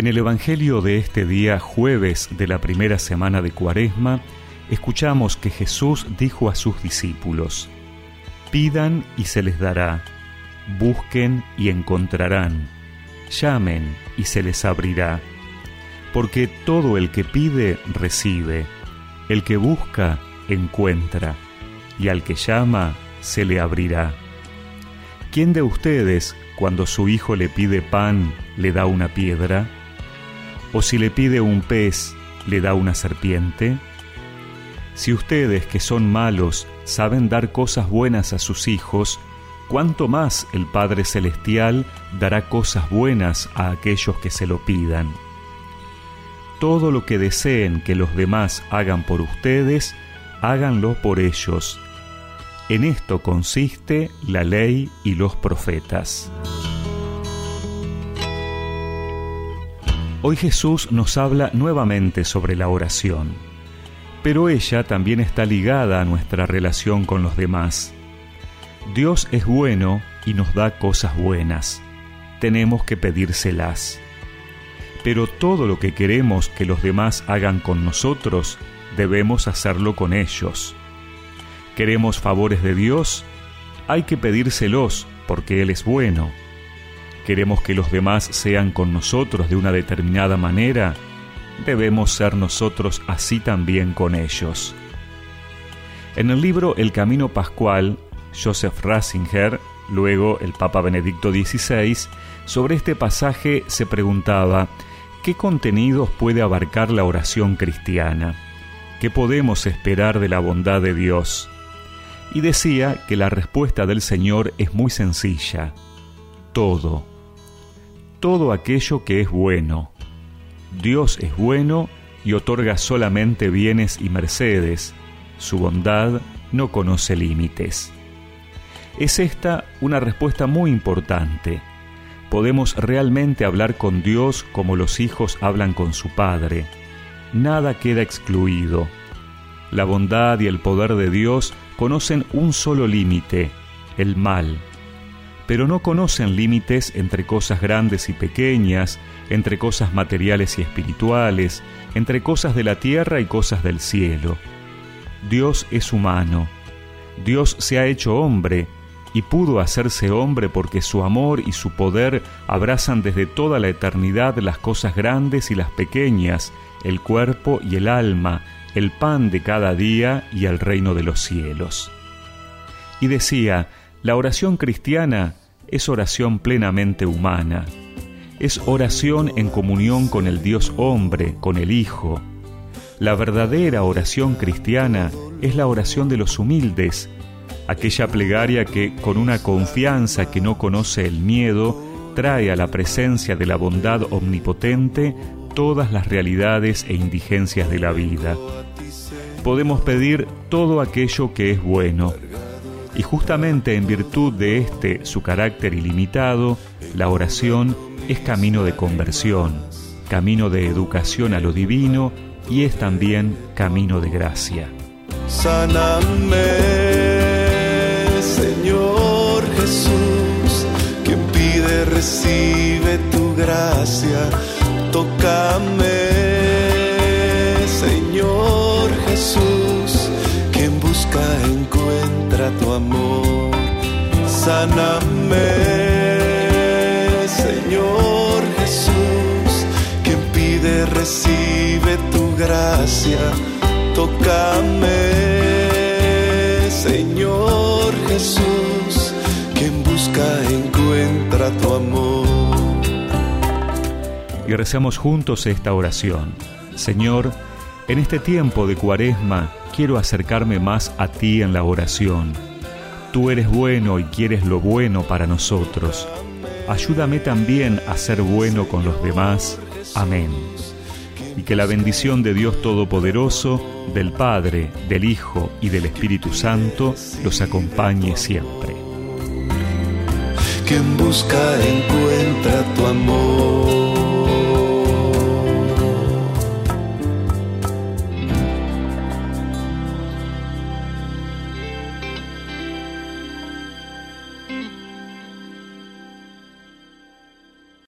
En el Evangelio de este día, jueves de la primera semana de Cuaresma, escuchamos que Jesús dijo a sus discípulos, Pidan y se les dará, busquen y encontrarán, llamen y se les abrirá, porque todo el que pide recibe, el que busca encuentra, y al que llama se le abrirá. ¿Quién de ustedes, cuando su hijo le pide pan, le da una piedra? ¿O si le pide un pez, le da una serpiente? Si ustedes que son malos saben dar cosas buenas a sus hijos, ¿cuánto más el Padre Celestial dará cosas buenas a aquellos que se lo pidan? Todo lo que deseen que los demás hagan por ustedes, háganlo por ellos. En esto consiste la ley y los profetas. Hoy Jesús nos habla nuevamente sobre la oración, pero ella también está ligada a nuestra relación con los demás. Dios es bueno y nos da cosas buenas. Tenemos que pedírselas. Pero todo lo que queremos que los demás hagan con nosotros, debemos hacerlo con ellos. ¿Queremos favores de Dios? Hay que pedírselos porque Él es bueno queremos que los demás sean con nosotros de una determinada manera, debemos ser nosotros así también con ellos. En el libro El Camino Pascual, Joseph Ratzinger, luego el Papa Benedicto XVI, sobre este pasaje se preguntaba, ¿qué contenidos puede abarcar la oración cristiana? ¿Qué podemos esperar de la bondad de Dios? Y decía que la respuesta del Señor es muy sencilla, todo todo aquello que es bueno. Dios es bueno y otorga solamente bienes y mercedes. Su bondad no conoce límites. Es esta una respuesta muy importante. Podemos realmente hablar con Dios como los hijos hablan con su Padre. Nada queda excluido. La bondad y el poder de Dios conocen un solo límite, el mal pero no conocen límites entre cosas grandes y pequeñas, entre cosas materiales y espirituales, entre cosas de la tierra y cosas del cielo. Dios es humano. Dios se ha hecho hombre y pudo hacerse hombre porque su amor y su poder abrazan desde toda la eternidad las cosas grandes y las pequeñas, el cuerpo y el alma, el pan de cada día y el reino de los cielos. Y decía, la oración cristiana es oración plenamente humana. Es oración en comunión con el Dios hombre, con el Hijo. La verdadera oración cristiana es la oración de los humildes, aquella plegaria que, con una confianza que no conoce el miedo, trae a la presencia de la bondad omnipotente todas las realidades e indigencias de la vida. Podemos pedir todo aquello que es bueno, y justamente en virtud de este su carácter ilimitado, la oración es camino de conversión, camino de educación a lo divino y es también camino de gracia. Sáname, Señor Jesús, quien pide recibe tu gracia. Tócame, Señor Jesús, amor. Sáname, Señor Jesús, quien pide recibe tu gracia. Tócame, Señor Jesús, quien busca encuentra tu amor. Y recemos juntos esta oración. Señor, en este tiempo de cuaresma quiero acercarme más a ti en la oración. Tú eres bueno y quieres lo bueno para nosotros. Ayúdame también a ser bueno con los demás. Amén. Y que la bendición de Dios Todopoderoso, del Padre, del Hijo y del Espíritu Santo los acompañe siempre. Quien busca encuentra tu amor.